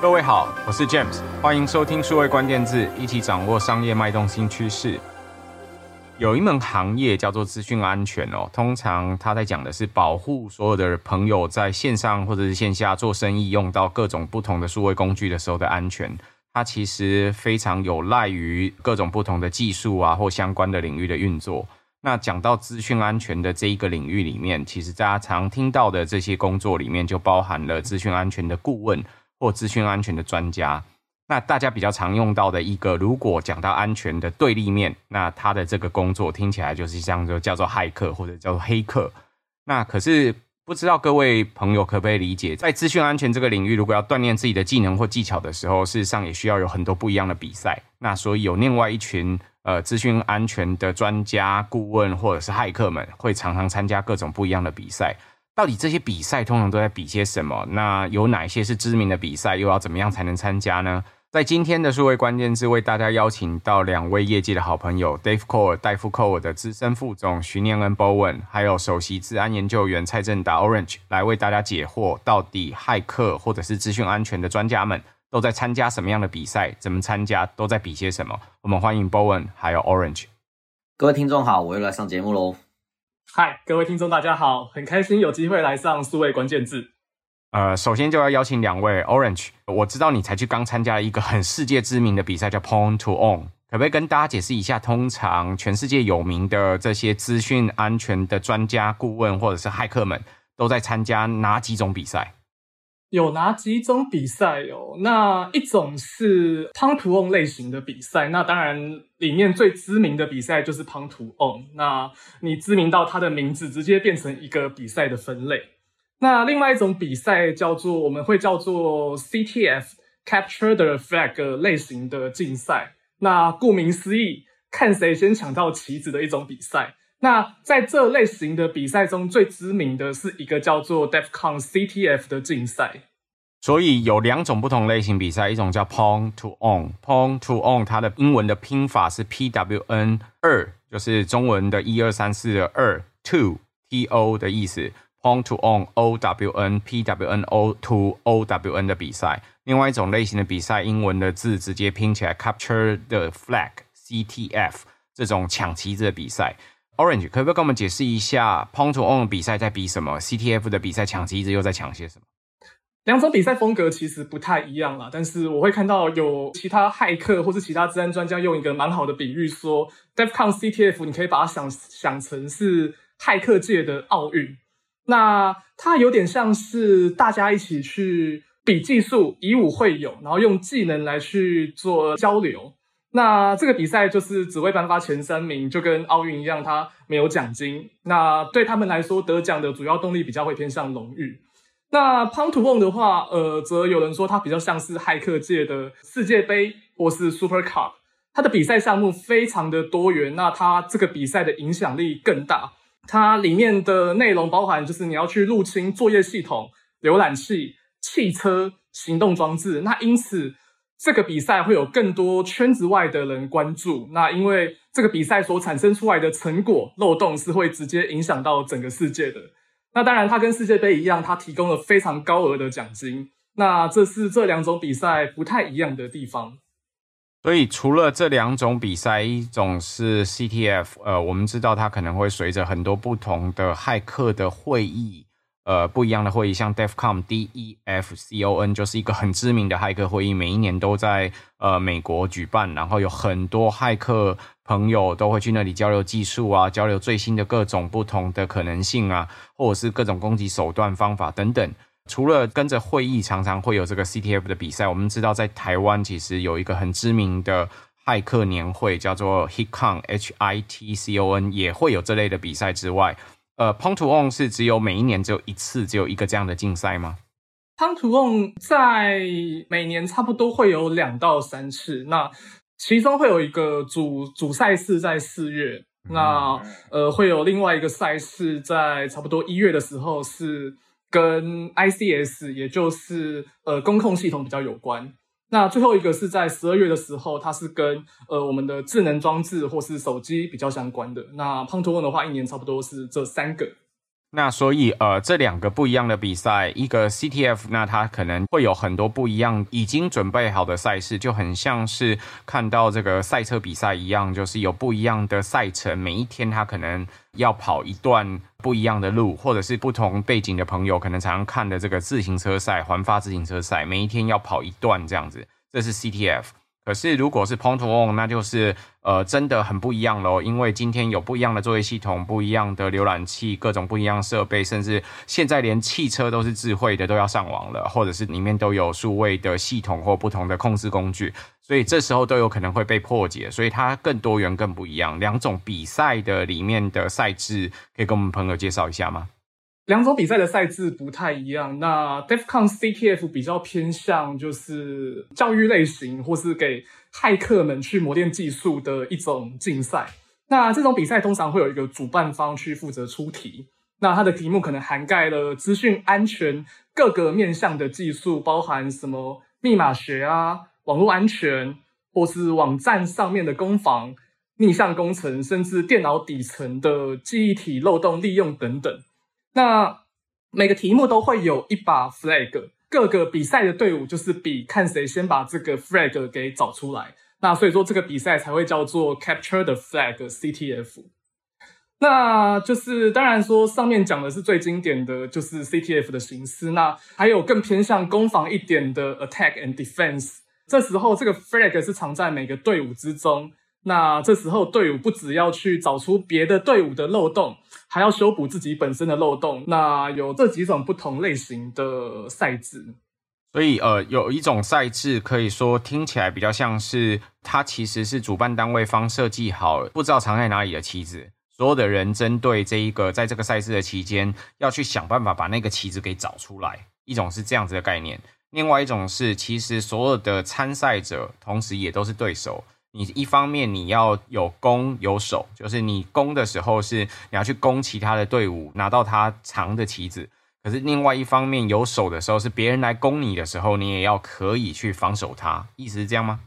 各位好，我是 James，欢迎收听数位关键字，一起掌握商业脉动新趋势。有一门行业叫做资讯安全哦，通常他在讲的是保护所有的朋友在线上或者是线下做生意用到各种不同的数位工具的时候的安全。它其实非常有赖于各种不同的技术啊或相关的领域的运作。那讲到资讯安全的这一个领域里面，其实大家常听到的这些工作里面就包含了资讯安全的顾问或资讯安全的专家。那大家比较常用到的一个，如果讲到安全的对立面，那他的这个工作听起来就是像就叫做骇客或者叫做黑客。那可是不知道各位朋友可不可以理解，在资讯安全这个领域，如果要锻炼自己的技能或技巧的时候，事实上也需要有很多不一样的比赛。那所以有另外一群呃资讯安全的专家顾问或者是骇客们，会常常参加各种不一样的比赛。到底这些比赛通常都在比些什么？那有哪些是知名的比赛？又要怎么样才能参加呢？在今天的数位关键字，为大家邀请到两位业界的好朋友，Dave Core 戴夫 Core 的资深副总徐念恩 Bowen，还有首席治安研究员蔡正达 Orange，来为大家解惑：到底骇客或者是资讯安全的专家们都在参加什么样的比赛？怎么参加？都在比些什么？我们欢迎 Bowen 还有 Orange。各位听众好，我又来上节目喽。嗨，各位听众大家好，很开心有机会来上数位关键字。呃，首先就要邀请两位 Orange，我知道你才去刚参加一个很世界知名的比赛，叫 Point to On，可不可以跟大家解释一下？通常全世界有名的这些资讯安全的专家顾问或者是骇客们都在参加哪几种比赛？有哪几种比赛哦？那一种是 pontoon 类型的比赛，那当然里面最知名的比赛就是 pontoon 那你知名到它的名字直接变成一个比赛的分类。那另外一种比赛叫做，我们会叫做 CTF Capture the Flag 类型的竞赛。那顾名思义，看谁先抢到旗子的一种比赛。那在这类型的比赛中，最知名的是一个叫做 DEFCON CTF 的竞赛。所以有两种不同类型比赛，一种叫 Pwn to Own，Pwn to On 它的英文的拼法是 P W N 二，就是中文的一二三四的二，two T O 的意思。Pwn to On O W N P W N O to O W N 的比赛，另外一种类型的比赛，英文的字直接拼起来，Capture the Flag C T F 这种抢旗子的比赛。Orange 可不可以跟我们解释一下，Pwn to Own 比赛在比什么？C T F 的比赛抢旗子又在抢些什么？两种比赛风格其实不太一样啦，但是我会看到有其他骇客或是其他治安专家用一个蛮好的比喻说，DEFCON C T F 你可以把它想想成是骇客界的奥运。那它有点像是大家一起去比技术，以武会友，然后用技能来去做交流。那这个比赛就是只会颁发前三名，就跟奥运一样，它没有奖金。那对他们来说，得奖的主要动力比较会偏向荣誉。那 Pwn to Own 的话，呃，则有人说它比较像是骇客界的世界杯或是 Super Cup，它的比赛项目非常的多元，那它这个比赛的影响力更大。它里面的内容包含，就是你要去入侵作业系统、浏览器、汽车、行动装置。那因此，这个比赛会有更多圈子外的人关注。那因为这个比赛所产生出来的成果漏洞是会直接影响到整个世界的。那当然，它跟世界杯一样，它提供了非常高额的奖金。那这是这两种比赛不太一样的地方。所以，除了这两种比赛，一种是 CTF，呃，我们知道它可能会随着很多不同的骇客的会议，呃，不一样的会议，像 DEFCON D E F C O N 就是一个很知名的骇客会议，每一年都在呃美国举办，然后有很多骇客朋友都会去那里交流技术啊，交流最新的各种不同的可能性啊，或者是各种攻击手段方法等等。除了跟着会议，常常会有这个 CTF 的比赛。我们知道，在台湾其实有一个很知名的骇客年会，叫做 HitCon H I T C O N，也会有这类的比赛之外，呃，Pwn to Own 是只有每一年只有一次，只有一个这样的竞赛吗？Pwn to Own 在每年差不多会有两到三次，那其中会有一个主主赛事在四月，那呃会有另外一个赛事在差不多一月的时候是。跟 ICS，也就是呃工控系统比较有关。那最后一个是在十二月的时候，它是跟呃我们的智能装置或是手机比较相关的。那 Pwn to Own 的话，一年差不多是这三个。那所以，呃，这两个不一样的比赛，一个 CTF，那它可能会有很多不一样，已经准备好的赛事，就很像是看到这个赛车比赛一样，就是有不一样的赛程，每一天它可能要跑一段不一样的路，或者是不同背景的朋友可能常看的这个自行车赛、环法自行车赛，每一天要跑一段这样子，这是 CTF。可是，如果是 Pong to Own，那就是呃，真的很不一样喽。因为今天有不一样的作业系统、不一样的浏览器、各种不一样设备，甚至现在连汽车都是智慧的，都要上网了，或者是里面都有数位的系统或不同的控制工具，所以这时候都有可能会被破解。所以它更多元、更不一样。两种比赛的里面的赛制，可以跟我们朋友介绍一下吗？两种比赛的赛制不太一样。那 DEFCON CTF 比较偏向就是教育类型，或是给骇客们去磨练技术的一种竞赛。那这种比赛通常会有一个主办方去负责出题。那它的题目可能涵盖了资讯安全各个面向的技术，包含什么密码学啊、网络安全，或是网站上面的攻防、逆向工程，甚至电脑底层的记忆体漏洞利用等等。那每个题目都会有一把 flag，各个比赛的队伍就是比看谁先把这个 flag 给找出来。那所以说这个比赛才会叫做 Capture the Flag CTF。那就是当然说上面讲的是最经典的就是 CTF 的形式，那还有更偏向攻防一点的 Attack and Defense。这时候这个 flag 是藏在每个队伍之中。那这时候队伍不只要去找出别的队伍的漏洞，还要修补自己本身的漏洞。那有这几种不同类型的赛制，所以呃，有一种赛制可以说听起来比较像是它其实是主办单位方设计好，不知道藏在哪里的棋子，所有的人针对这一个在这个赛事的期间要去想办法把那个棋子给找出来。一种是这样子的概念，另外一种是其实所有的参赛者同时也都是对手。你一方面你要有攻有守，就是你攻的时候是你要去攻其他的队伍，拿到他长的棋子；可是另外一方面有守的时候，是别人来攻你的时候，你也要可以去防守他。意思是这样吗？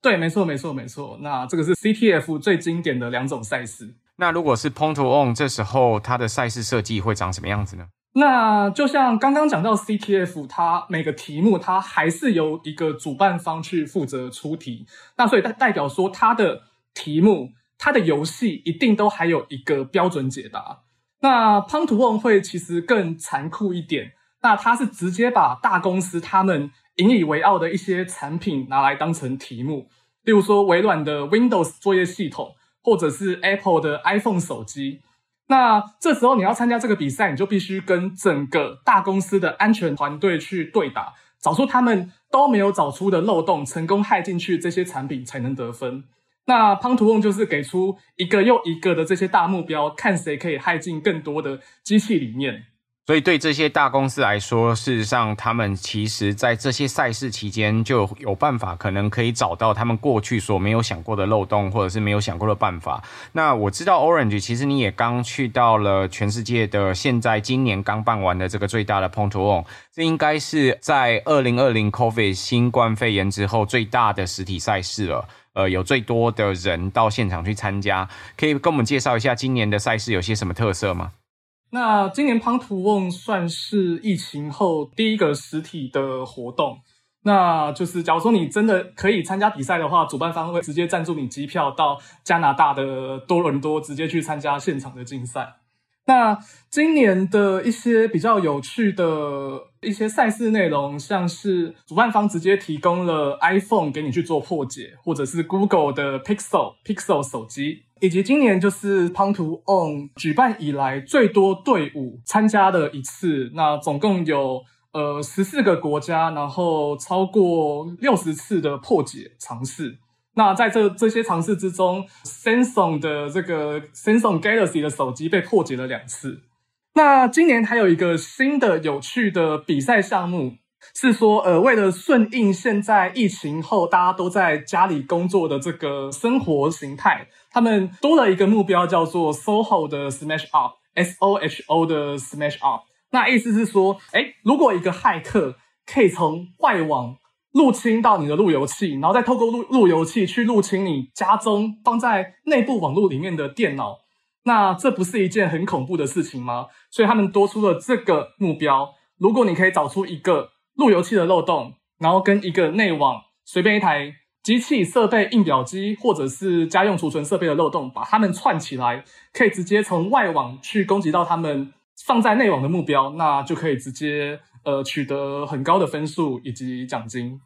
对，没错，没错，没错。那这个是 CTF 最经典的两种赛事。那如果是 Pong to Own，这时候它的赛事设计会长什么样子呢？那就像刚刚讲到 CTF，它每个题目它还是由一个主办方去负责出题，那所以代代表说它的题目、它的游戏一定都还有一个标准解答。那 Pong to Own 会其实更残酷一点，那它是直接把大公司他们引以为傲的一些产品拿来当成题目，例如说微软的 Windows 作业系统，或者是 Apple 的 iPhone 手机。那这时候你要参加这个比赛，你就必须跟整个大公司的安全团队去对打，找出他们都没有找出的漏洞，成功害进去这些产品才能得分。那潘图翁就是给出一个又一个的这些大目标，看谁可以害进更多的机器里面。所以对这些大公司来说，事实上他们其实在这些赛事期间就有办法，可能可以找到他们过去所没有想过的漏洞，或者是没有想过的办法。那我知道 Orange 其实你也刚去到了全世界的现在今年刚办完的这个最大的 Pong to Own，这应该是在二零二零 COVID 新冠肺炎之后最大的实体赛事了。呃，有最多的人到现场去参加，可以跟我们介绍一下今年的赛事有些什么特色吗？那今年 Pong to Own 算是疫情后第一个实体的活动。那就是假如说你真的可以参加比赛的话，主办方会直接赞助你机票到加拿大的多伦多，直接去参加现场的竞赛。那今年的一些比较有趣的一些赛事内容，像是主办方直接提供了 iPhone 给你去做破解，或者是 Google 的 Pixel Pixel 手机。以及今年就是 p o n t o On 举办以来最多队伍参加的一次，那总共有呃十四个国家，然后超过六十次的破解尝试。那在这这些尝试之中，Samsung 的这个 Samsung Galaxy 的手机被破解了两次。那今年还有一个新的有趣的比赛项目，是说呃为了顺应现在疫情后大家都在家里工作的这个生活形态。他们多了一个目标，叫做 SOHO 的 Smash Up，S O H O 的 Smash Up。那意思是说，诶，如果一个骇客可以从外网入侵到你的路由器，然后再透过路路由器去入侵你家中放在内部网络里面的电脑，那这不是一件很恐怖的事情吗？所以他们多出了这个目标。如果你可以找出一个路由器的漏洞，然后跟一个内网随便一台机器设备、印表机或者是家用储存设备的漏洞，把它们串起来，可以直接从外网去攻击到他们放在内网的目标，那就可以直接呃取得很高的分数以及奖金。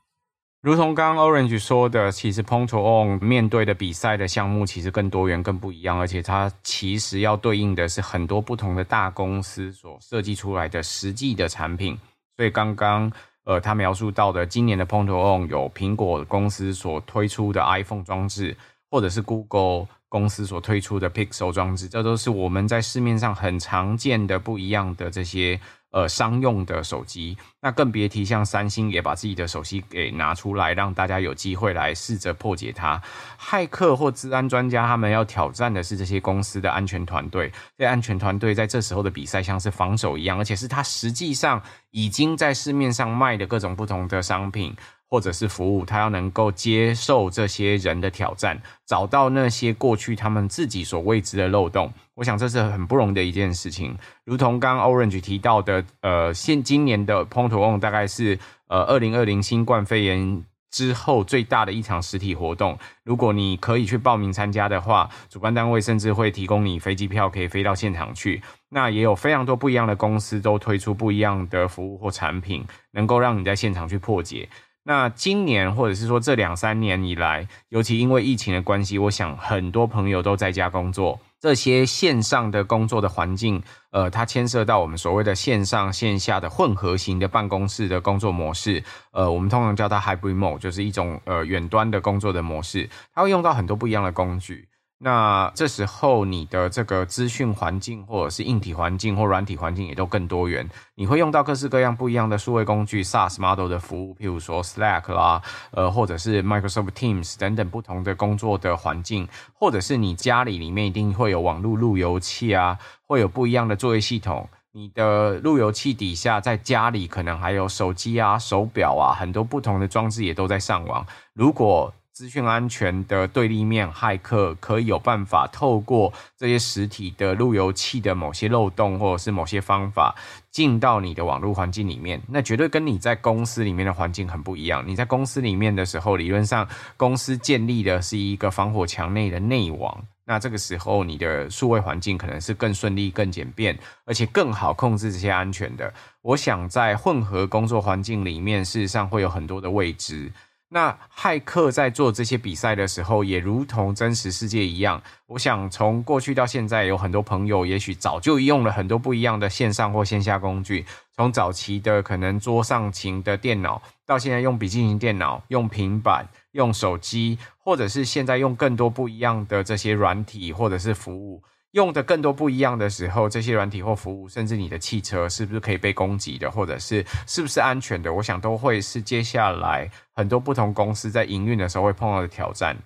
如同刚刚 Orange 说的，其实 Pong2On 面对的比赛的项目其实更多元、更不一样，而且它其实要对应的是很多不同的大公司所设计出来的实际的产品。所以刚刚呃，他描述到的今年的 poon 有苹果公司所推出的 iPhone 装置，或者是 Google 公司所推出的 Pixel 装置，这都是我们在市面上很常见的不一样的这些。呃，商用的手机，那更别提像三星也把自己的手机给拿出来，让大家有机会来试着破解它。骇客或治安专家他们要挑战的是这些公司的安全团队，这安全团队在这时候的比赛像是防守一样，而且是他实际上已经在市面上卖的各种不同的商品。或者是服务，他要能够接受这些人的挑战，找到那些过去他们自己所未知的漏洞。我想这是很不容易的一件事情。如同刚刚 Orange 提到的，呃，现今年的 Pong2On 大概是呃二零二零新冠肺炎之后最大的一场实体活动。如果你可以去报名参加的话，主办单位甚至会提供你飞机票，可以飞到现场去。那也有非常多不一样的公司都推出不一样的服务或产品，能够让你在现场去破解。那今年或者是说这两三年以来，尤其因为疫情的关系，我想很多朋友都在家工作，这些线上的工作的环境，呃，它牵涉到我们所谓的线上线下的混合型的办公室的工作模式，呃，我们通常叫它 hybrid mode，就是一种呃远端的工作的模式，它会用到很多不一样的工具。那这时候，你的这个资讯环境，或者是硬体环境或软体环境也都更多元。你会用到各式各样不一样的数位工具，SaaS model 的服务，譬如说 Slack 啦，呃，或者是 Microsoft Teams 等等不同的工作的环境，或者是你家里里面一定会有网络路由器啊，会有不一样的作业系统。你的路由器底下，在家里可能还有手机啊、手表啊，很多不同的装置也都在上网。如果资讯安全的对立面，骇客可以有办法透过这些实体的路由器的某些漏洞，或者是某些方法进到你的网络环境里面，那绝对跟你在公司里面的环境很不一样。你在公司里面的时候，理论上公司建立的是一个防火墙内的内网，那这个时候你的数位环境可能是更顺利、更简便，而且更好控制这些安全的。我想在混合工作环境里面，事实上会有很多的未知。那骇客在做这些比赛的时候，也如同真实世界一样。我想从过去到现在，有很多朋友也许早就用了很多不一样的线上或线下工具。从早期的可能桌上型的电脑，到现在用笔记型电脑、用平板、用手机，或者是现在用更多不一样的这些软体或者是服务。用的更多不一样的时候，这些软体或服务，甚至你的汽车是不是可以被攻击的，或者是是不是安全的？我想都会是接下来很多不同公司在营运的时候会碰到的挑战。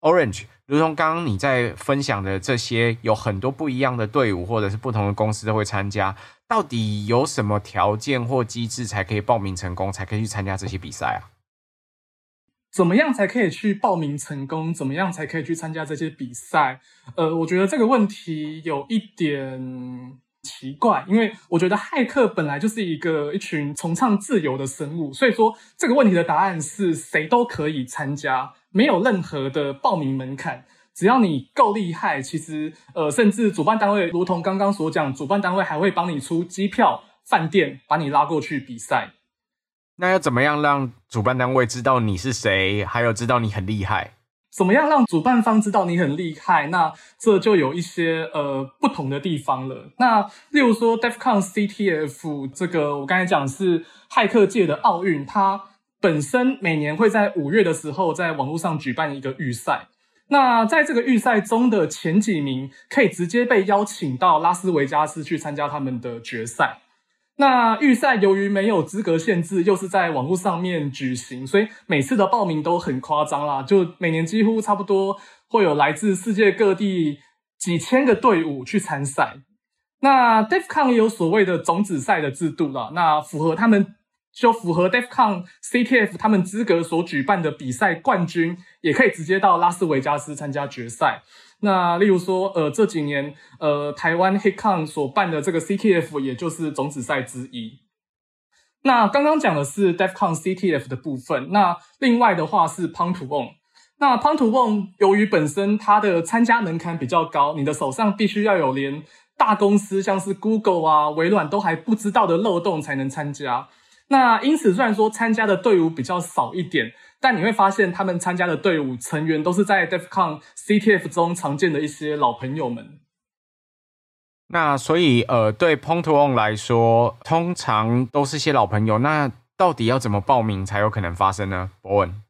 Orange，如同刚刚你在分享的这些，有很多不一样的队伍或者是不同的公司都会参加，到底有什么条件或机制才可以报名成功，才可以去参加这些比赛啊？怎么样才可以去报名成功？怎么样才可以去参加这些比赛？呃，我觉得这个问题有一点奇怪，因为我觉得骇客本来就是一个一群崇尚自由的生物，所以说这个问题的答案是谁都可以参加，没有任何的报名门槛，只要你够厉害，其实呃，甚至主办单位如同刚刚所讲，主办单位还会帮你出机票、饭店，把你拉过去比赛。那要怎么样让主办单位知道你是谁，还有知道你很厉害？怎么样让主办方知道你很厉害？那这就有一些呃不同的地方了。那例如说，DEF CON CTF 这个，我刚才讲是骇客界的奥运，它本身每年会在五月的时候在网络上举办一个预赛。那在这个预赛中的前几名，可以直接被邀请到拉斯维加斯去参加他们的决赛。那预赛由于没有资格限制，又是在网络上面举行，所以每次的报名都很夸张啦。就每年几乎差不多会有来自世界各地几千个队伍去参赛。那 DEF CON 也有所谓的种子赛的制度啦，那符合他们就符合 DEF CON CTF 他们资格所举办的比赛冠军，也可以直接到拉斯维加斯参加决赛。那例如说，呃，这几年，呃，台湾 h i c o n 所办的这个 CTF，也就是种子赛之一。那刚刚讲的是 DEFCON CTF 的部分，那另外的话是 p o n t o o n。那 p o n t o o n 由于本身它的参加门槛比较高，你的手上必须要有连大公司像是 Google 啊、微软都还不知道的漏洞才能参加。那因此，虽然说参加的队伍比较少一点，但你会发现他们参加的队伍成员都是在 DEFCON CTF 中常见的一些老朋友们。那所以，呃，对 Pong to Own 来说，通常都是些老朋友。那到底要怎么报名才有可能发生呢？博文，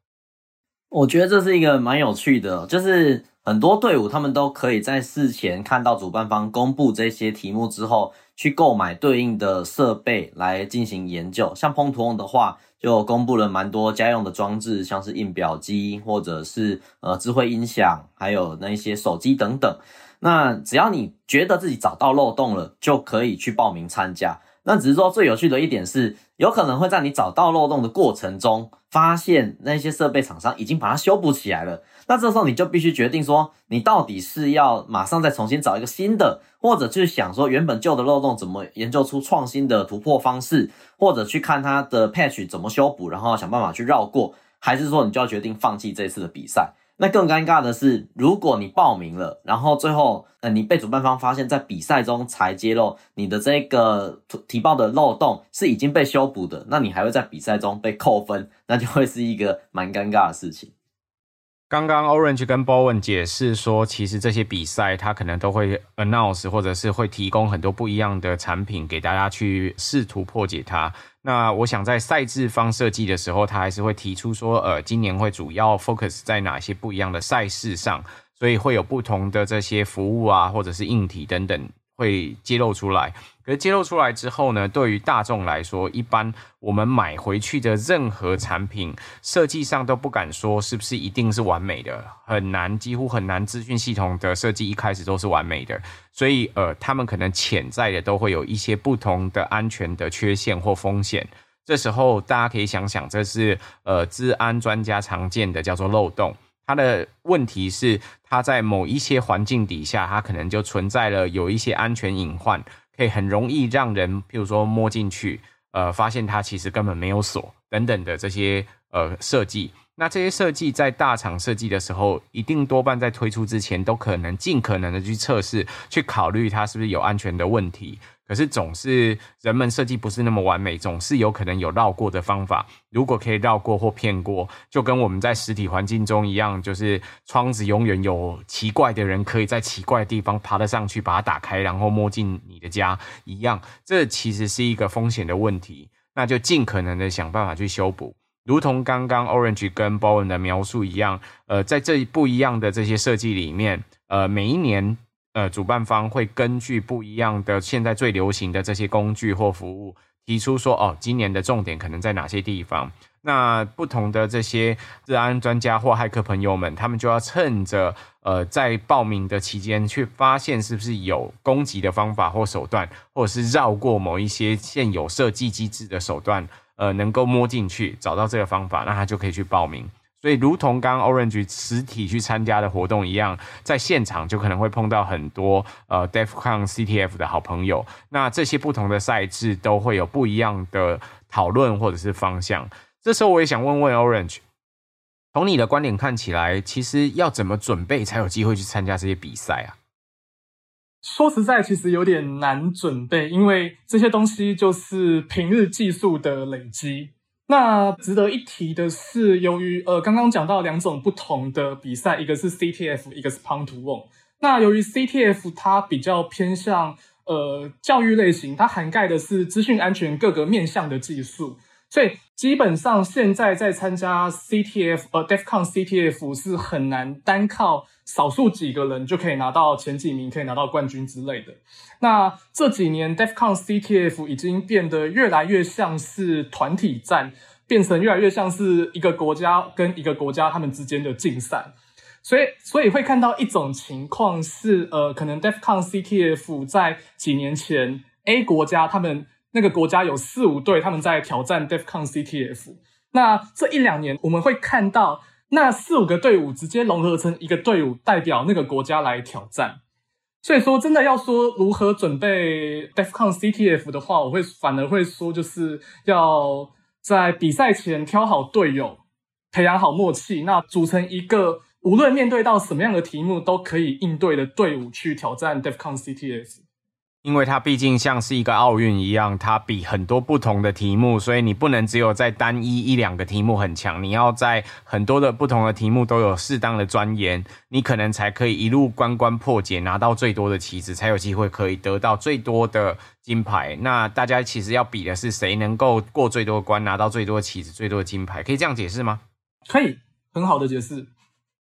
我觉得这是一个蛮有趣的，就是很多队伍他们都可以在事前看到主办方公布这些题目之后，去购买对应的设备来进行研究。像 Pong to Own 的话，又公布了蛮多家用的装置，像是印表机或者是呃智慧音响，还有那一些手机等等。那只要你觉得自己找到漏洞了，就可以去报名参加。那只是说最有趣的一点是，有可能会在你找到漏洞的过程中，发现那些设备厂商已经把它修补起来了。那这时候你就必须决定说，你到底是要马上再重新找一个新的，或者去想说原本旧的漏洞怎么研究出创新的突破方式，或者去看它的 patch 怎么修补，然后想办法去绕过，还是说你就要决定放弃这次的比赛？那更尴尬的是，如果你报名了，然后最后呃你被主办方发现，在比赛中才揭露你的这个提报的漏洞是已经被修补的，那你还会在比赛中被扣分，那就会是一个蛮尴尬的事情。刚刚 Orange 跟 Bowen 解释说，其实这些比赛它可能都会 announce 或者是会提供很多不一样的产品给大家去试图破解它。那我想在赛制方设计的时候，他还是会提出说，呃，今年会主要 focus 在哪些不一样的赛事上，所以会有不同的这些服务啊，或者是硬体等等。会揭露出来，可是揭露出来之后呢，对于大众来说，一般我们买回去的任何产品设计上都不敢说是不是一定是完美的，很难，几乎很难。资讯系统的设计一开始都是完美的，所以呃，他们可能潜在的都会有一些不同的安全的缺陷或风险。这时候大家可以想想，这是呃，治安专家常见的叫做漏洞。它的问题是，它在某一些环境底下，它可能就存在了有一些安全隐患，可以很容易让人，譬如说摸进去，呃，发现它其实根本没有锁等等的这些呃设计。那这些设计在大厂设计的时候，一定多半在推出之前，都可能尽可能的去测试，去考虑它是不是有安全的问题。可是总是人们设计不是那么完美，总是有可能有绕过的方法。如果可以绕过或骗过，就跟我们在实体环境中一样，就是窗子永远有奇怪的人可以在奇怪的地方爬得上去，把它打开，然后摸进你的家一样。这其实是一个风险的问题，那就尽可能的想办法去修补。如同刚刚 Orange 跟 Bowen 的描述一样，呃，在这不一样的这些设计里面，呃，每一年。呃，主办方会根据不一样的现在最流行的这些工具或服务，提出说，哦，今年的重点可能在哪些地方？那不同的这些治安专家或骇客朋友们，他们就要趁着呃在报名的期间，去发现是不是有攻击的方法或手段，或者是绕过某一些现有设计机制的手段，呃，能够摸进去找到这个方法，那他就可以去报名。所以，如同刚刚 Orange 实体去参加的活动一样，在现场就可能会碰到很多呃 DEFCON CTF 的好朋友。那这些不同的赛制都会有不一样的讨论或者是方向。这时候，我也想问问 Orange，从你的观点看起来，其实要怎么准备才有机会去参加这些比赛啊？说实在，其实有点难准备，因为这些东西就是平日技术的累积。那值得一提的是，由于呃刚刚讲到两种不同的比赛，一个是 CTF，一个是 ponto one。那由于 CTF 它比较偏向呃教育类型，它涵盖的是资讯安全各个面向的技术。所以基本上现在在参加 CTF 呃 DEFCON CTF 是很难单靠少数几个人就可以拿到前几名，可以拿到冠军之类的。那这几年 DEFCON CTF 已经变得越来越像是团体战，变成越来越像是一个国家跟一个国家他们之间的竞赛。所以所以会看到一种情况是，呃，可能 DEFCON CTF 在几年前 A 国家他们。那个国家有四五队，他们在挑战 DEFCON CTF。那这一两年，我们会看到那四五个队伍直接融合成一个队伍，代表那个国家来挑战。所以说，真的要说如何准备 DEFCON CTF 的话，我会反而会说，就是要在比赛前挑好队友，培养好默契，那组成一个无论面对到什么样的题目都可以应对的队伍去挑战 DEFCON CTF。因为它毕竟像是一个奥运一样，它比很多不同的题目，所以你不能只有在单一一两个题目很强，你要在很多的不同的题目都有适当的钻研，你可能才可以一路关关破解，拿到最多的棋子，才有机会可以得到最多的金牌。那大家其实要比的是谁能够过最多关，拿到最多棋子、最多的金牌，可以这样解释吗？可以，很好的解释。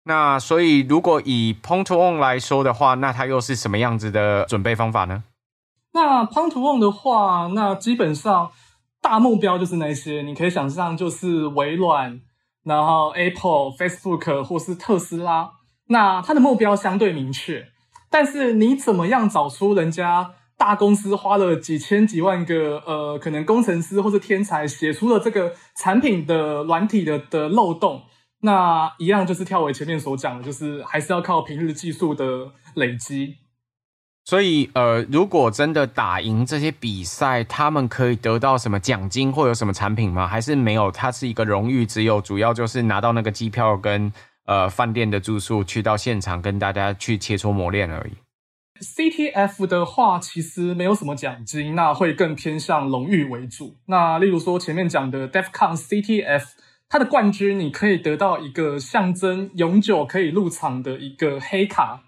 那所以如果以 to Own 来说的话，那它又是什么样子的准备方法呢？那 Pong to Own 的话，那基本上大目标就是那些，你可以想象就是微软，然后 Apple、Facebook 或是特斯拉，那它的目标相对明确。但是你怎么样找出人家大公司花了几千几万个呃，可能工程师或是天才写出了这个产品的软体的的漏洞，那一样就是跳回前面所讲的，就是还是要靠平日技术的累积。所以，呃，如果真的打赢这些比赛，他们可以得到什么奖金或有什么产品吗？还是没有？它是一个荣誉，只有主要就是拿到那个机票跟呃饭店的住宿，去到现场跟大家去切磋磨练而已。CTF 的话，其实没有什么奖金，那会更偏向荣誉为主。那例如说前面讲的 DEFCON CTF，它的冠军你可以得到一个象征永久可以入场的一个黑卡。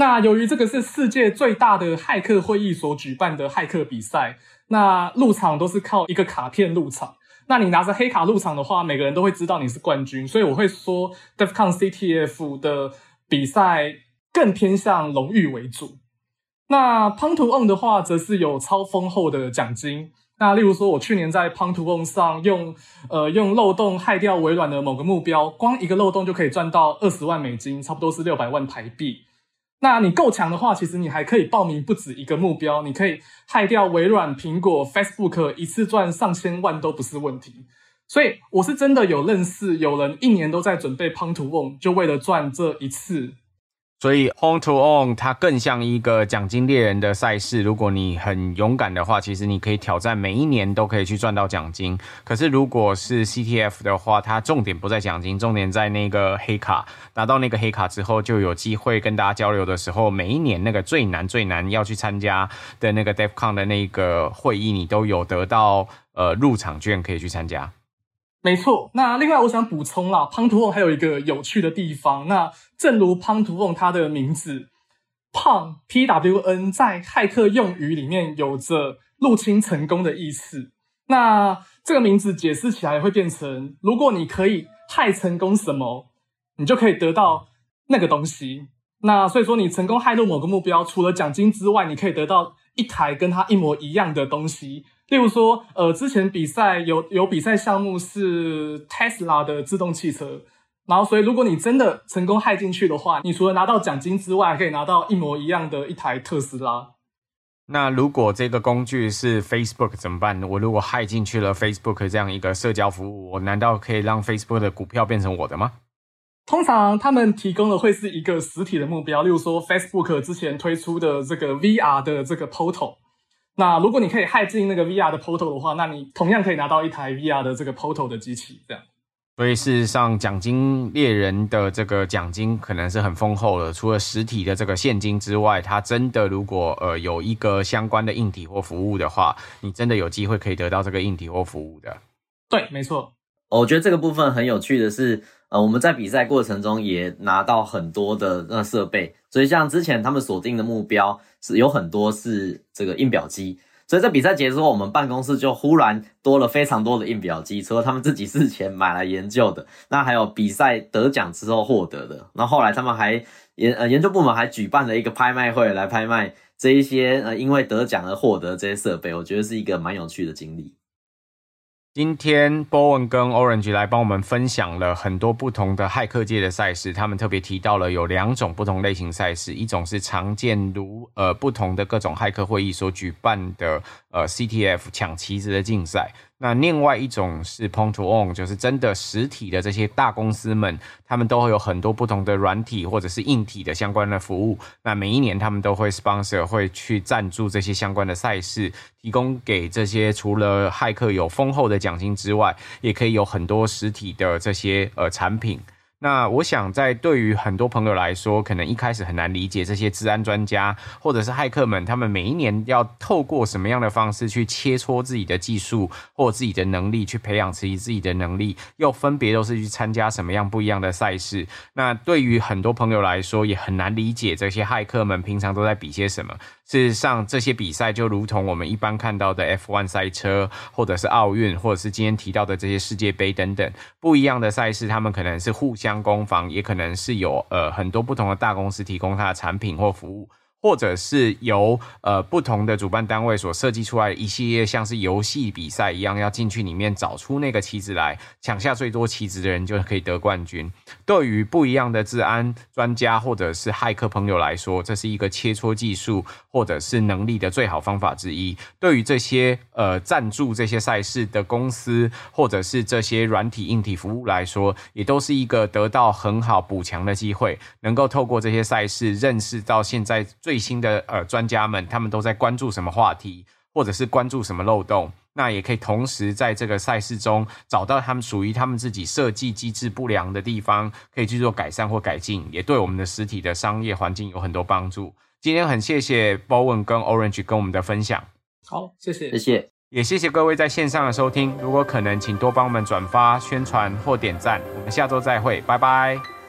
那由于这个是世界最大的骇客会议所举办的骇客比赛，那入场都是靠一个卡片入场。那你拿着黑卡入场的话，每个人都会知道你是冠军。所以我会说，DEFCON CTF 的比赛更偏向荣誉为主。那 p o n t o On 的话，则是有超丰厚的奖金。那例如说，我去年在 p o n t o On 上用呃用漏洞害掉微软的某个目标，光一个漏洞就可以赚到二十万美金，差不多是六百万台币。那你够强的话，其实你还可以报名不止一个目标，你可以害掉微软、苹果、Facebook，一次赚上千万都不是问题。所以我是真的有认识有人一年都在准备 Pong to Own，就为了赚这一次。所以 on to on 它更像一个奖金猎人的赛事。如果你很勇敢的话，其实你可以挑战每一年都可以去赚到奖金。可是如果是 CTF 的话，它重点不在奖金，重点在那个黑卡。拿到那个黑卡之后，就有机会跟大家交流的时候，每一年那个最难最难要去参加的那个 DEFCON 的那个会议，你都有得到呃入场券可以去参加。没错，那另外我想补充啦胖图翁还有一个有趣的地方。那正如 Pong to Own 它的名字，Pong P W N 在骇客用语里面有着入侵成功的意思。那这个名字解释起来会变成，如果你可以骇成功什么，你就可以得到那个东西。那所以说，你成功骇入某个目标，除了奖金之外，你可以得到一台跟它一模一样的东西。例如说，呃，之前比赛有有比赛项目是 Tesla 的自动汽车，然后所以如果你真的成功害进去的话，你除了拿到奖金之外，还可以拿到一模一样的一台特斯拉。那如果这个工具是 Facebook 怎么办？我如果害进去了 Facebook 这样一个社交服务，我难道可以让 Facebook 的股票变成我的吗？通常他们提供的会是一个实体的目标，例如说 Facebook 之前推出的这个 VR 的这个 Portal。那如果你可以害进那个 VR 的 Portal 的话，那你同样可以拿到一台 VR 的这个 Portal 的机器，这样。所以事实上，奖金猎人的这个奖金可能是很丰厚的。除了实体的这个现金之外，它真的如果呃有一个相关的硬体或服务的话，你真的有机会可以得到这个硬体或服务的。对，没错。我觉得这个部分很有趣的是，呃，我们在比赛过程中也拿到很多的那设备，所以像之前他们锁定的目标是有很多是这个印表机，所以在比赛结束后，我们办公室就忽然多了非常多的印表机，除了他们自己事前买来研究的，那还有比赛得奖之后获得的，那后来他们还研呃研究部门还举办了一个拍卖会来拍卖这一些呃因为得奖而获得这些设备，我觉得是一个蛮有趣的经历。今天 Bowen 跟 Orange 来帮我们分享了很多不同的骇客界的赛事，他们特别提到了有两种不同类型赛事，一种是常见如呃不同的各种骇客会议所举办的呃 CTF 抢旗子的竞赛，那另外一种是 Point to Own，就是真的实体的这些大公司们，他们都会有很多不同的软体或者是硬体的相关的服务。那每一年他们都会 sponsor，会去赞助这些相关的赛事，提供给这些除了骇客有丰厚的奖金之外，也可以有很多实体的这些呃产品。那我想，在对于很多朋友来说，可能一开始很难理解这些治安专家或者是骇客们，他们每一年要透过什么样的方式去切磋自己的技术或自己的能力，去培养自己自己的能力，又分别都是去参加什么样不一样的赛事。那对于很多朋友来说，也很难理解这些骇客们平常都在比些什么。事实上，这些比赛就如同我们一般看到的 F1 赛车，或者是奥运，或者是今天提到的这些世界杯等等不一样的赛事，他们可能是互相工房，也可能是有呃很多不同的大公司提供它的产品或服务。或者是由呃不同的主办单位所设计出来的一系列像是游戏比赛一样，要进去里面找出那个棋子来，抢下最多棋子的人就可以得冠军。对于不一样的治安专家或者是骇客朋友来说，这是一个切磋技术或者是能力的最好方法之一。对于这些呃赞助这些赛事的公司或者是这些软体硬体服务来说，也都是一个得到很好补强的机会，能够透过这些赛事认识到现在最新的呃专家们，他们都在关注什么话题，或者是关注什么漏洞，那也可以同时在这个赛事中找到他们属于他们自己设计机制不良的地方，可以去做改善或改进，也对我们的实体的商业环境有很多帮助。今天很谢谢 Bowen 跟 Orange 跟我们的分享，好，谢谢，谢谢，也谢谢各位在线上的收听。如果可能，请多帮我们转发、宣传或点赞。我们下周再会，拜拜。